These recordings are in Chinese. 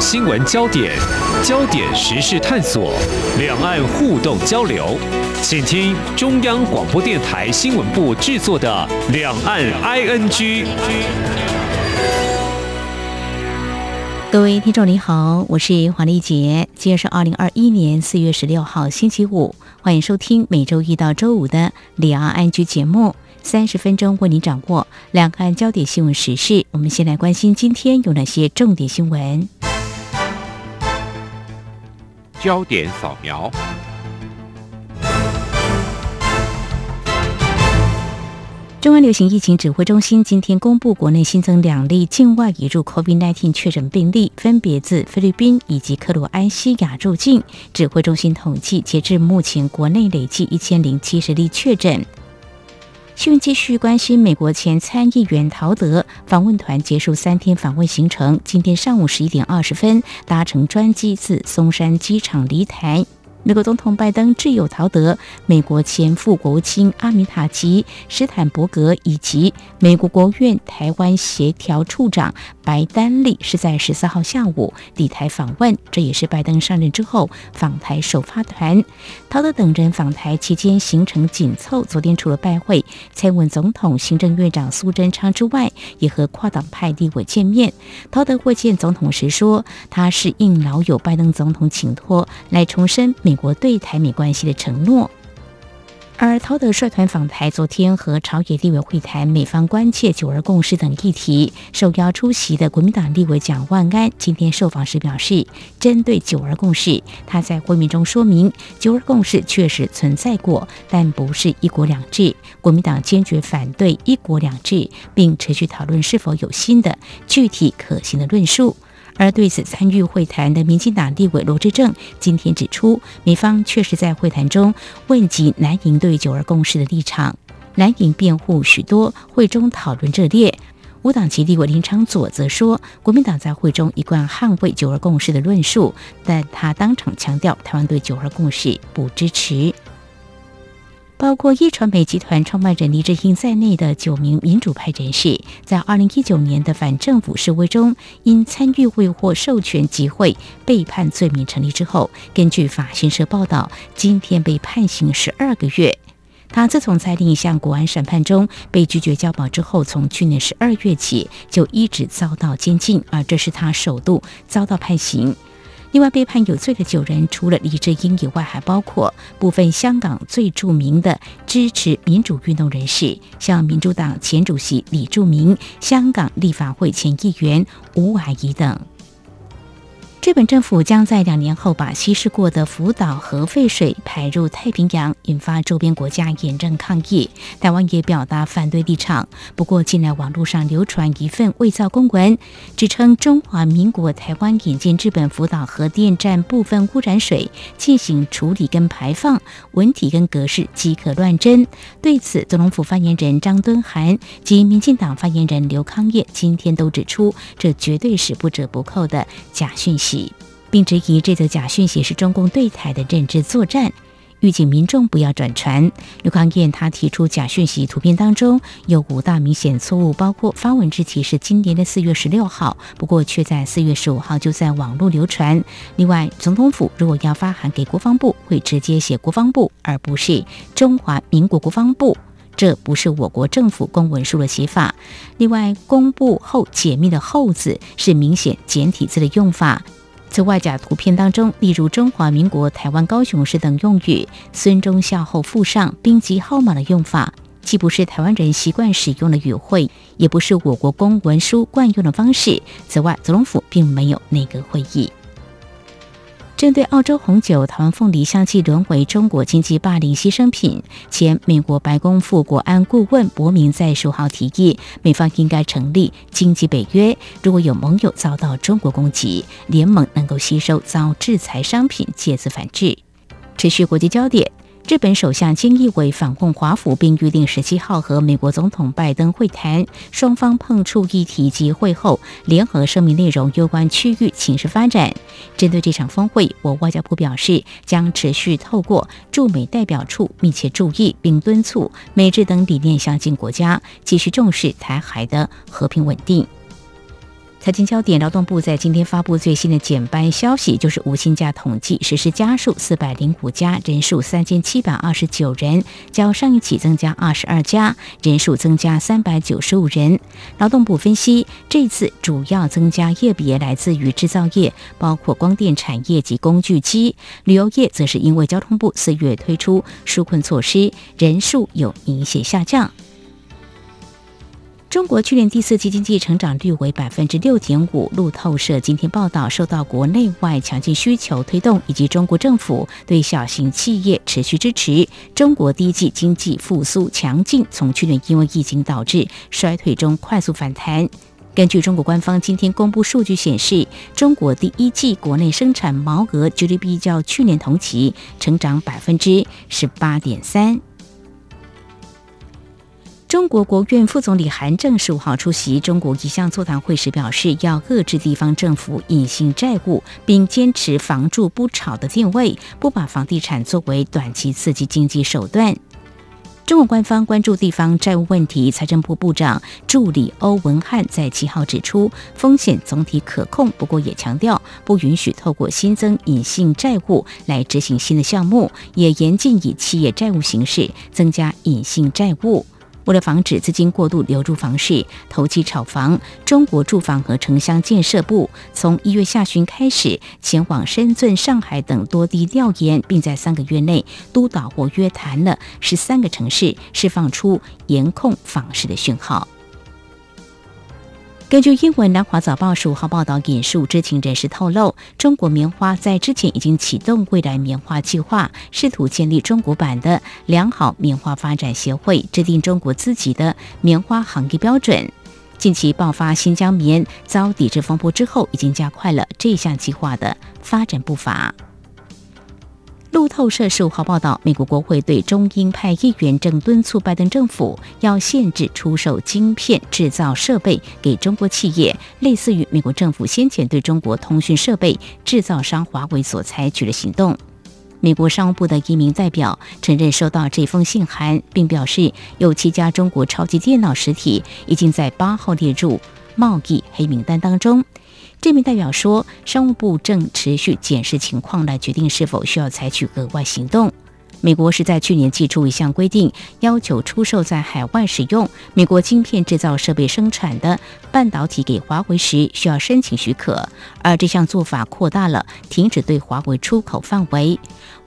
新闻焦点、焦点时事探索、两岸互动交流，请听中央广播电台新闻部制作的《两岸 ING》。各位听众您好，我是黄丽杰，今天是二零二一年四月十六号星期五，欢迎收听每周一到周五的《两岸 ING》节目。三十分钟为您掌握两岸焦点新闻时事。我们先来关心今天有哪些重点新闻。焦点扫描。中央流行疫情指挥中心今天公布，国内新增两例境外移入 COVID-19 确诊病例，分别自菲律宾以及克罗埃西亚入境。指挥中心统计，截至目前，国内累计一千零七十例确诊。新闻继续关心美国前参议员陶德访问团结束三天访问行程，今天上午十一点二十分搭乘专机自松山机场离台。美国总统拜登挚友陶德、美国前副国务卿阿米塔吉·斯坦伯格以及美国国务院台湾协调处长白丹利是在十四号下午抵台访问，这也是拜登上任之后访台首发团。陶德等人访台期间行程紧凑，昨天除了拜会蔡文总统、行政院长苏贞昌之外，也和跨党派立委见面。陶德会见总统时说，他是应老友拜登总统请托来重申美美国对台美关系的承诺。而陶德率团访台，昨天和朝野立委会谈美方关切九二共识等议题。受邀出席的国民党立委蒋万安今天受访时表示，针对九二共识，他在会面中说明，九二共识确实存在过，但不是一国两制。国民党坚决反对一国两制，并持续讨论是否有新的具体可行的论述。而对此参与会谈的民进党立委罗志正今天指出，美方确实在会谈中问及南营对九二共识的立场，南营辩护许多，会中讨论热烈。无党籍立委林昌佐则说，国民党在会中一贯捍卫九二共识的论述，但他当场强调，台湾对九二共识不支持。包括一传媒集团创办人黎智英在内的九名民主派人士，在二零一九年的反政府示威中，因参与未获授权集会被判罪名成立之后，根据法新社报道，今天被判刑十二个月。他自从在另一项国安审判中被拒绝交保之后，从去年十二月起就一直遭到监禁，而这是他首度遭到判刑。另外被判有罪的九人，除了李志英以外，还包括部分香港最著名的支持民主运动人士，像民主党前主席李柱铭、香港立法会前议员吴霭仪等。日本政府将在两年后把稀释过的福岛核废水排入太平洋，引发周边国家严正抗议。台湾也表达反对立场。不过，近来网络上流传一份伪造公文，指称中华民国台湾引进日本福岛核电站部分污染水进行处理跟排放，文体跟格式即可乱真。对此，总统府发言人张敦涵及民进党发言人刘康业今天都指出，这绝对是不折不扣的假讯息。并质疑这则假讯息是中共对台的认知作战，预警民众不要转传。刘康燕他提出假讯息图片当中有五大明显错误，包括发文日期是今年的四月十六号，不过却在四月十五号就在网络流传。另外，总统府如果要发函给国防部，会直接写国防部，而不是中华民国国防部，这不是我国政府公文书的写法。另外，公布后解密的“后”字是明显简体字的用法。此外，假图片当中，例如“中华民国台湾高雄市”等用语，孙中孝后附上兵籍号码的用法，既不是台湾人习惯使用的语汇，也不是我国公文书惯用的方式。此外，总统府并没有内阁会议。针对澳洲红酒、台湾凤梨相继沦为中国经济霸凌牺牲品，前美国白宫副国安顾问伯明在十号提议，美方应该成立经济北约，如果有盟友遭到中国攻击，联盟能够吸收遭制裁商品，借此反制。持续国际焦点。日本首相菅义伟访问华府，并预定十七号和美国总统拜登会谈，双方碰触议题及会后联合声明内容有关区域情势发展。针对这场峰会，我外交部表示将持续透过驻美代表处密切注意，并敦促美日等理念相近国家继续重视台海的和平稳定。财经焦点，劳动部在今天发布最新的减班消息，就是无薪假统计实施家数四百零五家，人数三千七百二十九人，较上一起增加二十二家，人数增加三百九十五人。劳动部分析，这次主要增加业别来自于制造业，包括光电产业及工具机；旅游业则是因为交通部四月推出纾困措施，人数有明显下降。中国去年第四季经济成长率为百分之六点五。路透社今天报道，受到国内外强劲需求推动，以及中国政府对小型企业持续支持，中国第一季经济复苏强劲，从去年因为疫情导致衰退中快速反弹。根据中国官方今天公布数据显示，中国第一季国内生产毛额 GDP 较去年同期成长百分之十八点三。中国国务院副总理韩正十五号出席中国一项座谈会时表示，要遏制地方政府隐性债务，并坚持“房住不炒”的定位，不把房地产作为短期刺激经济手段。中国官方关注地方债务问题，财政部部长助理欧文汉在七号指出，风险总体可控，不过也强调不允许透过新增隐性债务来执行新的项目，也严禁以企业债务形式增加隐性债务。为了防止资金过度流入房市、投机炒房，中国住房和城乡建设部从一月下旬开始前往深圳、上海等多地调研，并在三个月内督导或约谈了十三个城市，释放出严控房市的讯号。根据英文《南华早报》十五号报道引述知情人士透露，中国棉花在之前已经启动未来棉花计划，试图建立中国版的良好棉花发展协会，制定中国自己的棉花行业标准。近期爆发新疆棉遭抵制风波之后，已经加快了这项计划的发展步伐。路透社十五号报道，美国国会对中英派议员正敦促拜登政府要限制出售晶片制造设备给中国企业，类似于美国政府先前对中国通讯设备制造商华为所采取的行动。美国商务部的一名代表承认收到这封信函，并表示有七家中国超级电脑实体已经在八号列入贸易黑名单当中。这名代表说，商务部正持续检视情况，来决定是否需要采取额外行动。美国是在去年寄出一项规定，要求出售在海外使用美国晶片制造设备生产的半导体给华为时，需要申请许可。而这项做法扩大了停止对华为出口范围。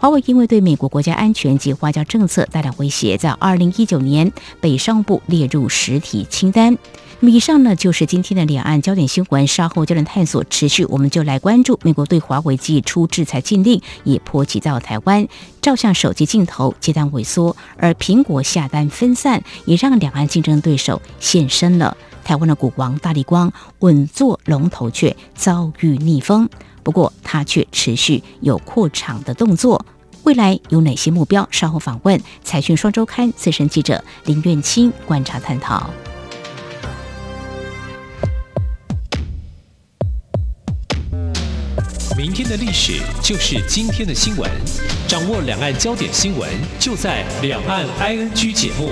华为因为对美国国家安全及外交政策带来威胁，在二零一九年被商务部列入实体清单。以上呢就是今天的两岸焦点新闻，稍后焦点探索持续，我们就来关注美国对华为寄出制裁禁令，也波及到台湾，照相手机镜头接单萎缩，而苹果下单分散，也让两岸竞争对手现身了。台湾的股王大力光稳坐龙头却遭遇逆风，不过他却持续有扩厂的动作，未来有哪些目标？稍后访问财讯双周刊资深记者林苑清观察探讨。明天的历史就是今天的新闻，掌握两岸焦点新闻，就在《两岸 ING》节目。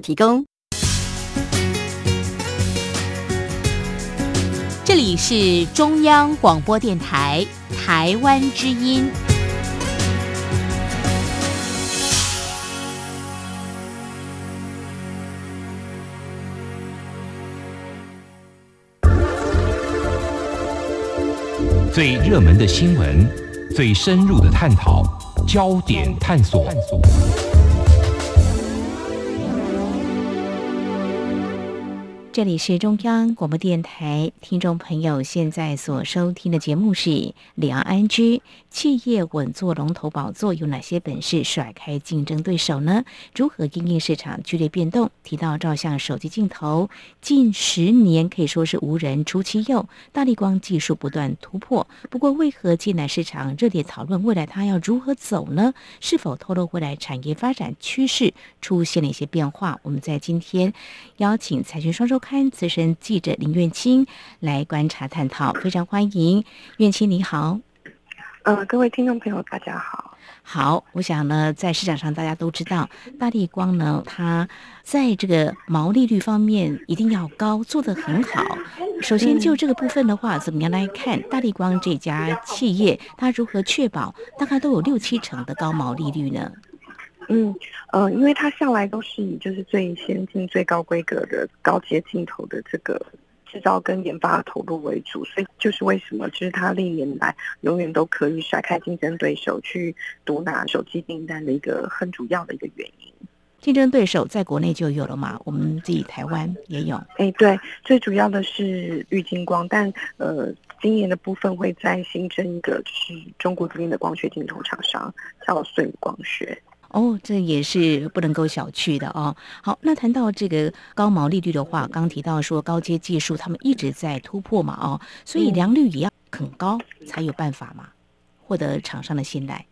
提供。这里是中央广播电台台湾之音。最热门的新闻，最深入的探讨，焦点探索。这里是中央广播电台，听众朋友现在所收听的节目是《李安居》，企业稳坐龙头宝座有哪些本事甩开竞争对手呢？如何应应市场剧烈变动？提到照相手机镜头，近十年可以说是无人出其右，大力光技术不断突破。不过，为何近来市场热烈讨论未来它要如何走呢？是否透露未来产业发展趋势出现了一些变化？我们在今天邀请财讯双周。刊资深记者林苑清来观察探讨，非常欢迎苑清，你好。呃，各位听众朋友，大家好。好，我想呢，在市场上大家都知道，大力光呢，它在这个毛利率方面一定要高，做得很好。首先就这个部分的话，怎么样来看大力光这家企业，它如何确保大概都有六七成的高毛利率呢？嗯，呃，因为它向来都是以就是最先进、最高规格的高阶镜头的这个制造跟研发投入为主，所以就是为什么就是它历年来永远都可以甩开竞争对手去独拿手机订单的一个很主要的一个原因。竞争对手在国内就有了嘛？我们自己台湾也有。哎，对，最主要的是玉金光，但呃，今年的部分会再新增一个，就是中国这边的光学镜头厂商叫舜光学。哦，这也是不能够小觑的哦。好，那谈到这个高毛利率的话，刚提到说高阶技术他们一直在突破嘛，哦，所以良率也要很高才有办法嘛，获得厂商的信赖。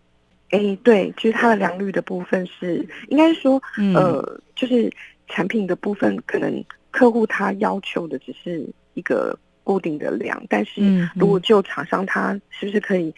哎，对，就是它的良率的部分是，应该说，呃，就是产品的部分，可能客户他要求的只是一个固定的量，但是如果就厂商他是不是可以？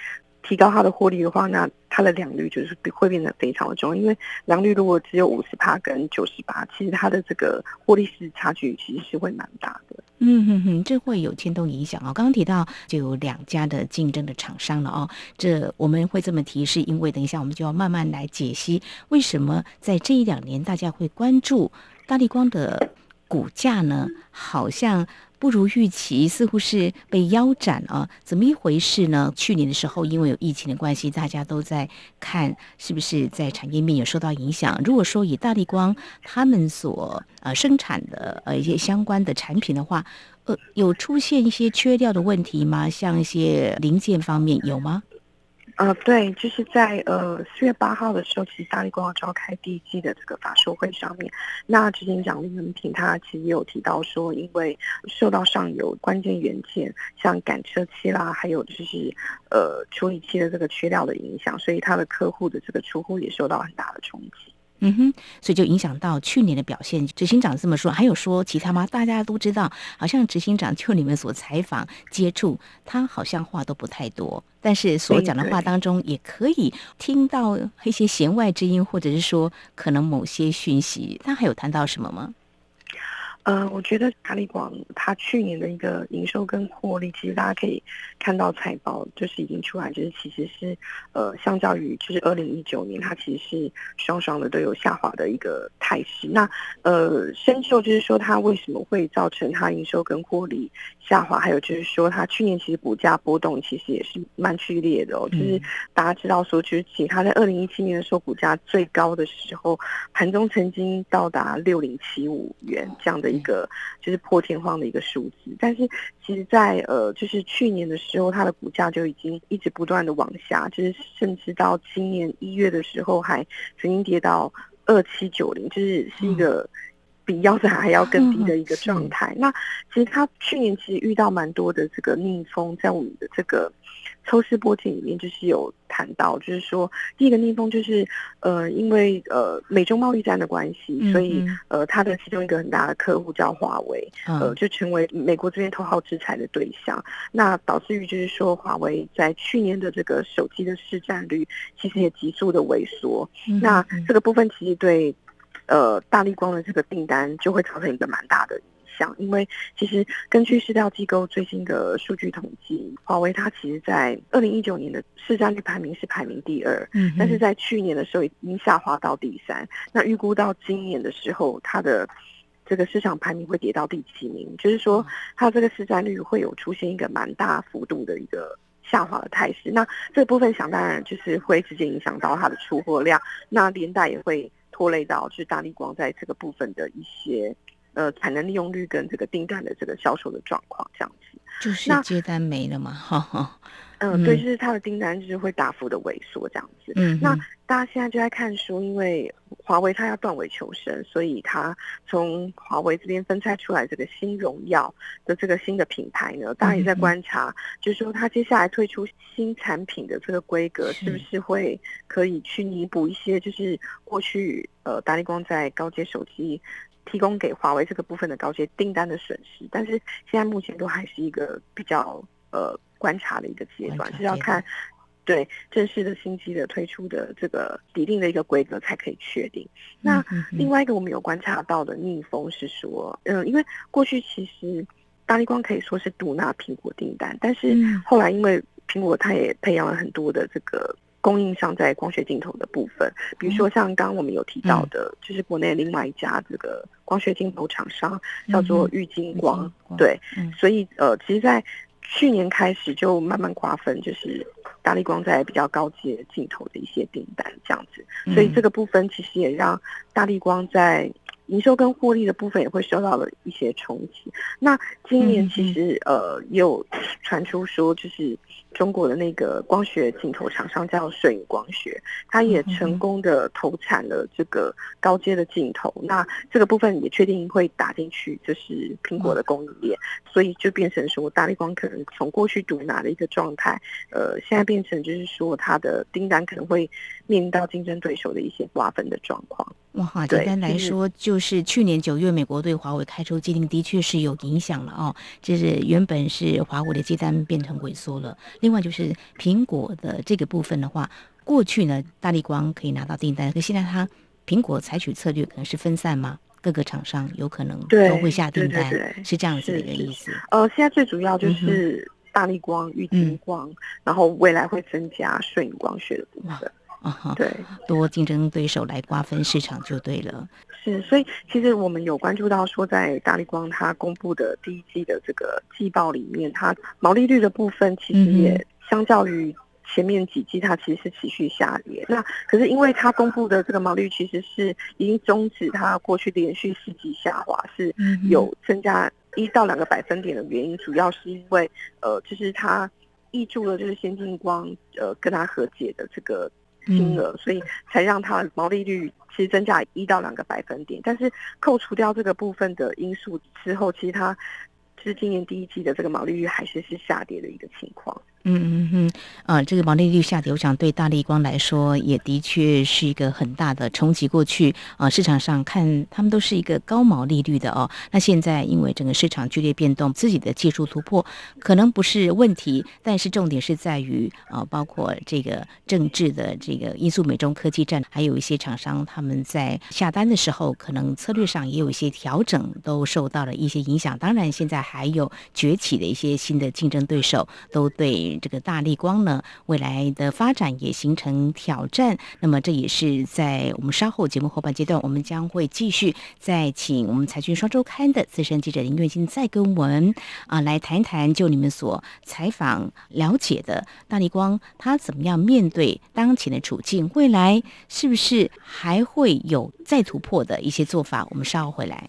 提高它的获利的话，那它的良率就是会变得非常的重要。因为良率如果只有五十帕跟九十八，其实它的这个获利是差距其实是会蛮大的。嗯哼哼，这会有牵动影响啊。刚刚提到就有两家的竞争的厂商了哦。这我们会这么提，是因为等一下我们就要慢慢来解析为什么在这一两年大家会关注大力光的股价呢？好像。不如预期，似乎是被腰斩啊？怎么一回事呢？去年的时候，因为有疫情的关系，大家都在看是不是在产业面有受到影响。如果说以大力光他们所呃生产的呃一些相关的产品的话，呃，有出现一些缺料的问题吗？像一些零件方面有吗？呃，对，就是在呃四月八号的时候，其实大力光要召开第一季的这个法说会上面，那执行长林文平他其实也有提到说，因为受到上游关键元件像赶车器啦，还有就是呃处理器的这个缺料的影响，所以他的客户的这个出货也受到很大的冲击。嗯哼，所以就影响到去年的表现。执行长这么说，还有说其他吗？大家都知道，好像执行长就你们所采访接触，他好像话都不太多，但是所讲的话当中也可以听到一些弦外之音，或者是说可能某些讯息。他还有谈到什么吗？呃，我觉得阿里广它去年的一个营收跟获利，其实大家可以看到财报，就是已经出来，就是其实是呃，相较于就是二零一九年，它其实是双双的都有下滑的一个态势。那呃，深受就是说它为什么会造成它营收跟获利下滑，还有就是说它去年其实股价波动其实也是蛮剧烈的哦。就是大家知道说，其实其它在二零一七年的时候股价最高的时候，盘中曾经到达六零七五元这样的。一个就是破天荒的一个数字，但是其实，在呃，就是去年的时候，它的股价就已经一直不断的往下，就是甚至到今年一月的时候，还曾经跌到二七九零，就是是一个比腰斩还要更低的一个状态。那其实他去年其实遇到蛮多的这个逆风，在我们的这个。抽丝剥茧里面就是有谈到，就是说第一个逆风就是，呃，因为呃美中贸易战的关系，所以呃它的其中一个很大的客户叫华为，呃就成为美国这边头号制裁的对象。那导致于就是说华为在去年的这个手机的市占率其实也急速的萎缩。那这个部分其实对呃大力光的这个订单就会造成一个蛮大的。想，因为其实根据市调机构最新的数据统计，华为它其实在二零一九年的市占率排名是排名第二，嗯，但是在去年的时候已经下滑到第三。那预估到今年的时候，它的这个市场排名会跌到第七名，就是说它这个市占率会有出现一个蛮大幅度的一个下滑的态势。那这部分想当然就是会直接影响到它的出货量，那连带也会拖累到就是大力光在这个部分的一些。呃产能利用率跟这个订单的这个销售的状况这样子。就是接单没了嘛，哈哈。嗯，对，就是它的订单就是会大幅的萎缩这样子。嗯，那大家现在就在看说，因为华为它要断尾求生，所以它从华为这边分拆出来这个新荣耀的这个新的品牌呢，大家也在观察，就是说它接下来推出新产品的这个规格，是不是会可以去弥补一些，就是过去呃达力光在高阶手机提供给华为这个部分的高阶订单的损失？但是现在目前都还是一个比较呃。观察的一个阶段是要看，对正式的新机的推出的这个拟定的一个规格才可以确定。那另外一个我们有观察到的逆风是说，嗯，因为过去其实大力光可以说是独拿苹果订单，但是后来因为苹果它也培养了很多的这个供应商在光学镜头的部分，比如说像刚刚我们有提到的，就是国内另外一家这个光学镜头厂商叫做玉金光，对，所以呃，其实，在去年开始就慢慢瓜分，就是大力光在比较高阶镜头的一些订单这样子，所以这个部分其实也让大力光在营收跟获利的部分也会受到了一些冲击。那今年其实呃也有传出说，就是中国的那个光学镜头厂商叫顺宇光学，它也成功的投产了这个高阶的镜头。那这个部分也确定会打进去，就是苹果的供应链。所以就变成说，大力光可能从过去独拿的一个状态，呃，现在变成就是说，它的订单可能会面临到竞争对手的一些瓜分的状况。哇，简单来说，就是去年九月，美国对华为开出禁令，的确是有影响了哦。就是原本是华为的接单变成萎缩了。另外就是苹果的这个部分的话，过去呢，大力光可以拿到订单，可现在它苹果采取策略可能是分散吗？各个厂商有可能都会下订单，是这样子的一个意思。呃，现在最主要就是大力光、玉金光，然后未来会增加摄影光学的部分。啊哈，对，多竞争对手来瓜分市场就对了。是，所以其实我们有关注到说，在大力光它公布的第一季的这个季报里面，它毛利率的部分其实也相较于。前面几季它其实是持续下跌，那可是因为它公布的这个毛利其实是已经终止它过去连续四季下滑，是有增加一到两个百分点的原因，主要是因为呃，就是它挹注了就是先进光呃跟它和解的这个金额，所以才让它毛利率其实增加一到两个百分点，但是扣除掉这个部分的因素之后，其实它是今年第一季的这个毛利率还是是下跌的一个情况。嗯嗯嗯，啊，这个毛利率下跌，我想对大力光来说也的确是一个很大的冲击。过去啊，市场上看他们都是一个高毛利率的哦，那现在因为整个市场剧烈变动，自己的技术突破可能不是问题，但是重点是在于啊，包括这个政治的这个因素，美中科技战，还有一些厂商他们在下单的时候，可能策略上也有一些调整，都受到了一些影响。当然，现在还有崛起的一些新的竞争对手，都对。这个大力光呢，未来的发展也形成挑战。那么，这也是在我们稍后节目后半阶段，我们将会继续再请我们财讯双周刊的资深记者林月金再跟我们啊来谈一谈，就你们所采访了解的大力光，他怎么样面对当前的处境？未来是不是还会有再突破的一些做法？我们稍后回来。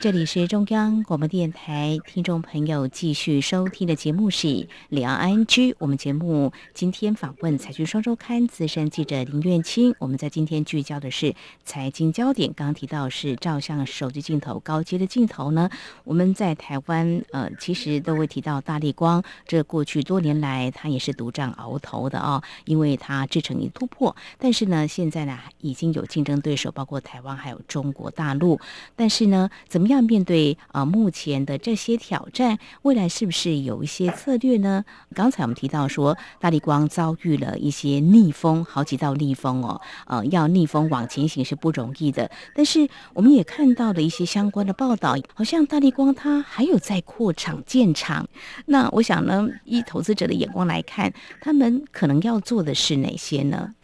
这里是中央广播电台，听众朋友继续收听的节目是《两岸 N G》。我们节目今天访问《财讯双周刊》资深记者林苑清。我们在今天聚焦的是财经焦点，刚刚提到是照相手机镜头高阶的镜头呢。我们在台湾呃，其实都会提到大力光，这过去多年来它也是独占鳌头的啊，因为它制成一突破。但是呢，现在呢已经有竞争对手，包括台湾还有中国大陆。但是呢，怎么？样面对啊目前的这些挑战？未来是不是有一些策略呢？刚才我们提到说，大力光遭遇了一些逆风，好几道逆风哦，呃，要逆风往前行是不容易的。但是我们也看到了一些相关的报道，好像大力光它还有在扩厂建厂。那我想呢，以投资者的眼光来看，他们可能要做的是哪些呢？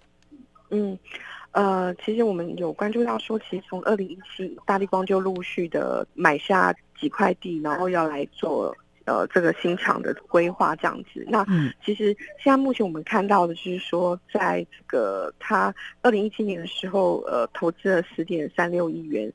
嗯。呃，其实我们有关注到说，其实从二零一七，大地光就陆续的买下几块地，然后要来做呃这个新厂的规划这样子。那其实现在目前我们看到的就是说，在这个他二零一七年的时候，呃，投资了十点三六亿元。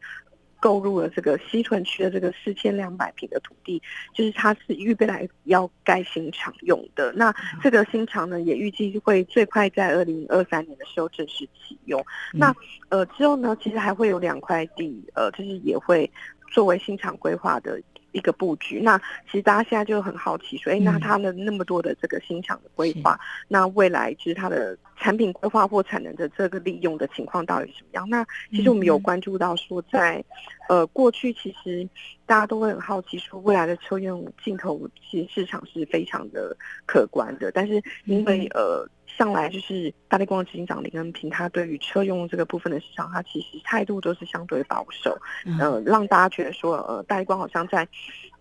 购入了这个西屯区的这个四千两百平的土地，就是它是预备来要盖新厂用的。那这个新厂呢，也预计会最快在二零二三年的时候正式启用。那呃之后呢，其实还会有两块地，呃，就是也会作为新厂规划的。一个布局，那其实大家现在就很好奇，说，哎，那他们那么多的这个新厂的规划，那未来就是它的产品规划或产能的这个利用的情况到底什么样？那其实我们有关注到说，在呃过去其实大家都会很好奇，说未来的车用镜头其实市场是非常的可观的，但是因为呃。向来就是大力光执行长林恩平，他对于车用这个部分的市场，他其实态度都是相对保守，呃，让大家觉得说，呃，大力光好像在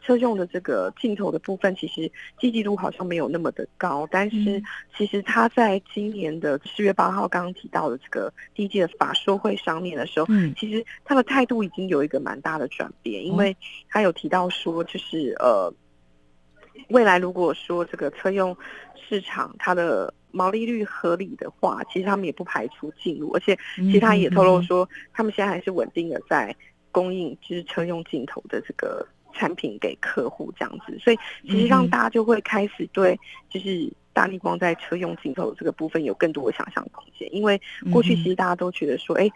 车用的这个镜头的部分，其实积极度好像没有那么的高。但是，其实他在今年的四月八号刚刚提到的这个第一届的法说会上面的时候，其实他的态度已经有一个蛮大的转变，因为他有提到说，就是呃，未来如果说这个车用市场它的毛利率合理的话，其实他们也不排除进入，而且其实他也透露说，他们现在还是稳定的在供应，就是车用镜头的这个产品给客户这样子，所以其实让大家就会开始对，就是大力光在车用镜头这个部分有更多的想象空间，因为过去其实大家都觉得说，哎。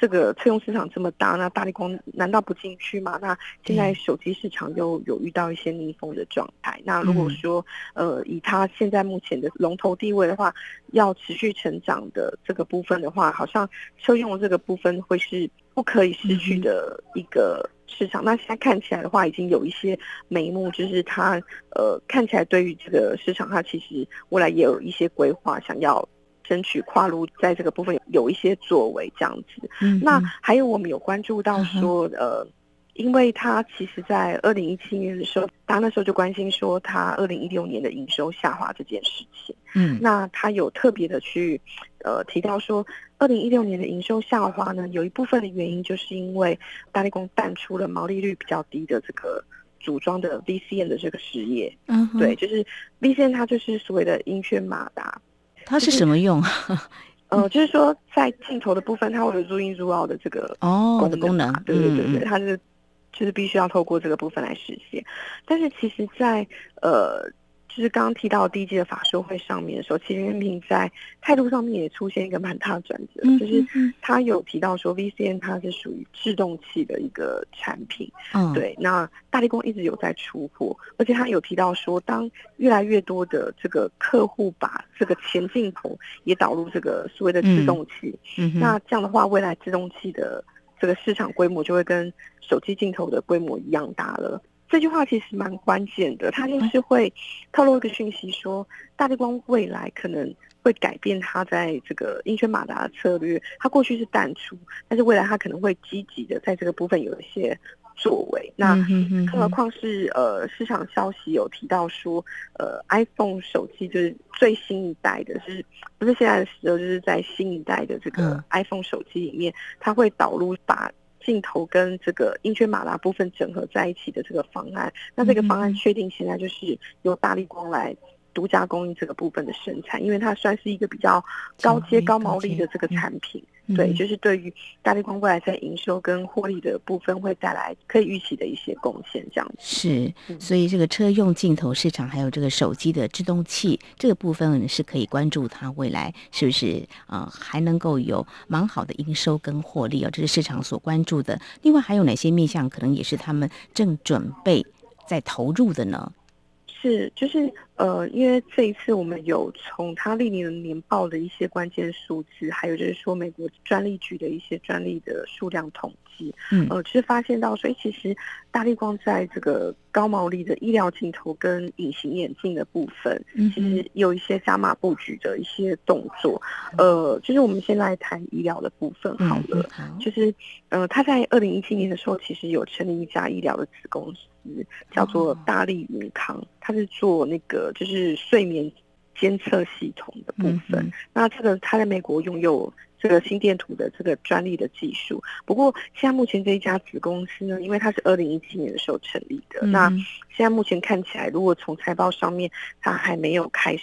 这个车用市场这么大，那大力光难道不进去吗？那现在手机市场又有遇到一些逆风的状态。那如果说，呃，以它现在目前的龙头地位的话，要持续成长的这个部分的话，好像车用的这个部分会是不可以失去的一个市场。那现在看起来的话，已经有一些眉目，就是它呃看起来对于这个市场，它其实未来也有一些规划，想要。争取跨入在这个部分有一些作为这样子，那还有我们有关注到说，呃，因为他其实在二零一七年的时候，他那时候就关心说他二零一六年的营收下滑这件事情，嗯，那他有特别的去呃提到说，二零一六年的营收下滑呢，有一部分的原因就是因为大力工淡出了毛利率比较低的这个组装的 VCN 的这个事业，嗯，对，就是 VCN 它就是所谓的音圈马达。它是什么用？呃，就是说在镜头的部分，它会有入音入奥的这个哦的功能，对对对对，它是就是必须要透过这个部分来实现。但是其实，在呃。就是刚刚提到第一季的法说会上面的时候，其实任平在态度上面也出现一个蛮大的转折，就是他有提到说 VCN 它是属于制动器的一个产品，嗯，对。那大力光一直有在出货，而且他有提到说，当越来越多的这个客户把这个前镜头也导入这个所谓的制动器，那这样的话，未来制动器的这个市场规模就会跟手机镜头的规模一样大了。这句话其实蛮关键的，它就是会透露一个讯息，说大力光未来可能会改变它在这个英圈马达的策略。它过去是淡出，但是未来它可能会积极的在这个部分有一些作为。那更何况是呃市场消息有提到说，呃 iPhone 手机就是最新一代的，是不是现在的时候就是在新一代的这个 iPhone 手机里面，它会导入把。镜头跟这个英圈马达部分整合在一起的这个方案，那这个方案确定现在就是由大力光来独家供应这个部分的生产，因为它算是一个比较高阶高毛利的这个产品。对，就是对于大力光未来在营收跟获利的部分会带来可以预期的一些贡献，这样是。所以这个车用镜头市场还有这个手机的制动器这个部分是可以关注它未来是不是啊还能够有蛮好的营收跟获利哦，这是市场所关注的。另外还有哪些面向可能也是他们正准备在投入的呢？是，就是呃，因为这一次我们有从它历年的年报的一些关键数字，还有就是说美国专利局的一些专利的数量统计，嗯呃，就是发现到，所以其实大力光在这个高毛利的医疗镜头跟隐形眼镜的部分，嗯其实有一些加码布局的一些动作。呃，就是我们先来谈医疗的部分好了。嗯好，就是，呃，他在二零一七年的时候，其实有成立一家医疗的子公司，叫做哦大力云康，它是做那个就是睡眠监测系统的部分。嗯那这个它在美国拥有这个心电图的这个专利的技术。不过现在目前这一家子公司呢，因为它是二零一七年的时候成立的，那嗯现在目前看起来，如果从财报上面，它还没有开始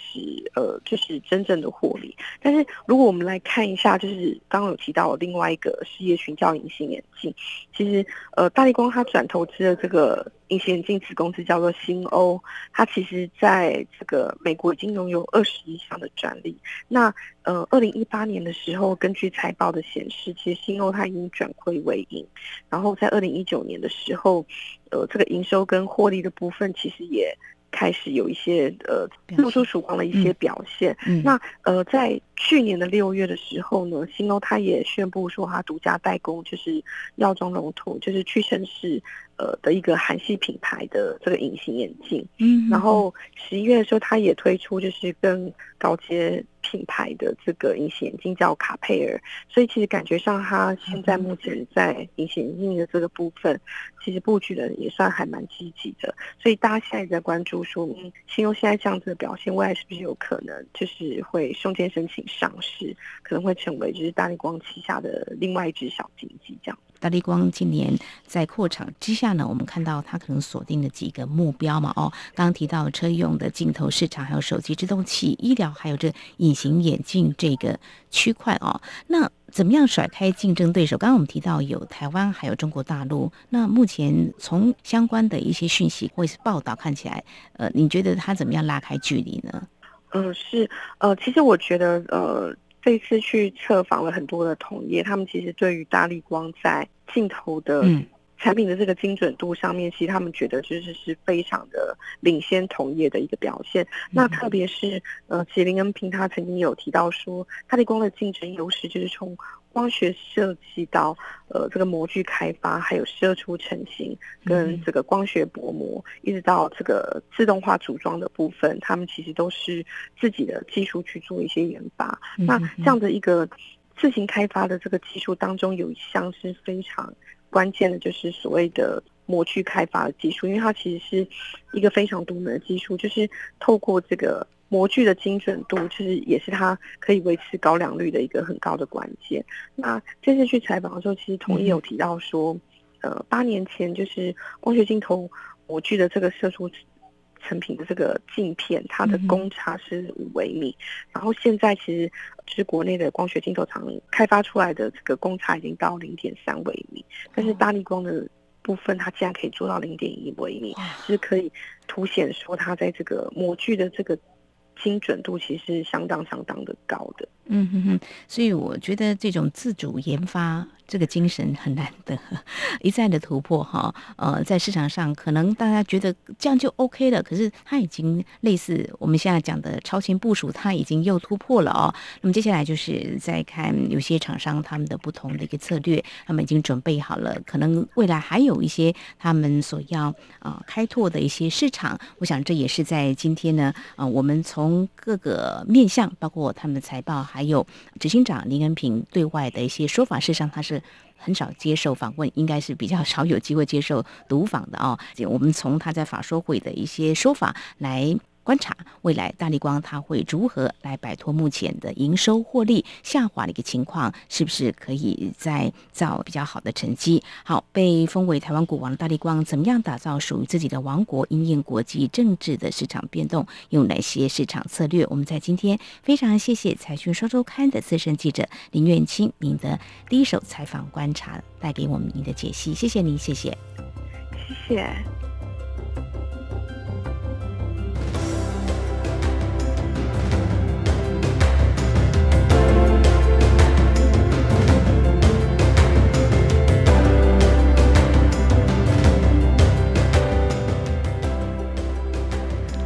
呃，就是真正的获利。但是如果我们来看一下，就是刚刚有提到另外一个事业群叫隐形眼镜，其实呃，大力光它转投资的这个隐形眼镜子公司叫做新欧，它其实在这个美国已经拥有二十一项的专利。那呃，二零一八年的时候，根据财报的显示，其实新欧它已经转亏为盈，然后在二零一九年的时候，呃，这个营收跟获利的部分其实也开始有一些呃露出曙光的一些表现。嗯那呃，在去年的六月的时候呢，新欧它也宣布说，它独家代工就是药妆龙头，就是屈臣氏呃的一个韩系品牌的这个隐形眼镜。嗯然后十一月的时候，它也推出就是更高阶品牌的这个隐形眼镜叫卡佩尔，所以其实感觉上它现在目前在隐形眼镜的这个部分，其实布局的也算还蛮积极的。所以大家现在在关注说，嗯，新优现在这样子的表现，未来是不是有可能就是会瞬间申请上市，可能会成为就是大力光旗下的另外一只小经济这样。大力光今年在扩厂之下呢，我们看到它可能锁定了几个目标嘛，哦，刚刚提到车用的镜头市场，还有手机制动器、医疗，还有这隐形眼镜这个区块哦。那怎么样甩开竞争对手？刚刚我们提到有台湾，还有中国大陆。那目前从相关的一些讯息或是报道看起来，呃，你觉得它怎么样拉开距离呢？嗯，是，呃，其实我觉得，呃，这次去测访了很多的同业，他们其实对于大力光在镜头的嗯产品的这个精准度上面，其实他们觉得就是是非常的领先同业的一个表现。那特别是呃，麒麟恩平他曾经有提到说，大力光的竞争优势就是从光学设计到呃这个模具开发，还有射出成型跟这个光学薄膜，一直到这个自动化组装的部分，他们其实都是自己的技术去做一些研发。那这样的一个自行开发的这个技术当中，有一项是非常关键的，就是所谓的模具开发的技术，因为它其实是一个非常独门的技术，就是透过这个模具的精准度，就是也是它可以维持高良率的一个很高的关键。那这次去采访的时候，其实同意有提到说，呃，八年前就是光学镜头模具的这个射出。成品的这个镜片，它的公差是五微米，然后现在其实就是国内的光学镜头厂开发出来的这个公差已经到零点三微米，但是大力光的部分它竟然可以做到零点一微米，就是可以凸显说它在这个模具的这个精准度其实是相当相当的高的。嗯哼哼，所以我觉得这种自主研发这个精神很难得，一再的突破哈。呃，在市场上可能大家觉得这样就 OK 了，可是它已经类似我们现在讲的超前部署，它已经又突破了哦。那么接下来就是再看有些厂商他们的不同的一个策略，他们已经准备好了，可能未来还有一些他们所要啊、呃、开拓的一些市场。我想这也是在今天呢，啊、我们从各个面向，包括他们的财报。还有执行长林恩平对外的一些说法，事实上他是很少接受访问，应该是比较少有机会接受读访的啊。我们从他在法说会的一些说法来观察，未来大力光它会如何来摆脱目前的营收获利下滑的一个情况，是不是可以再造比较好的成绩？好，被封为台湾股王的大力光，怎么样打造属于自己的王国？因应国际政治的市场变动，有哪些市场策略？我们在今天非常谢谢财讯双周刊的资深记者林苑清，您的第一手采访观察带给我们您的解析，谢谢您，谢谢，谢谢。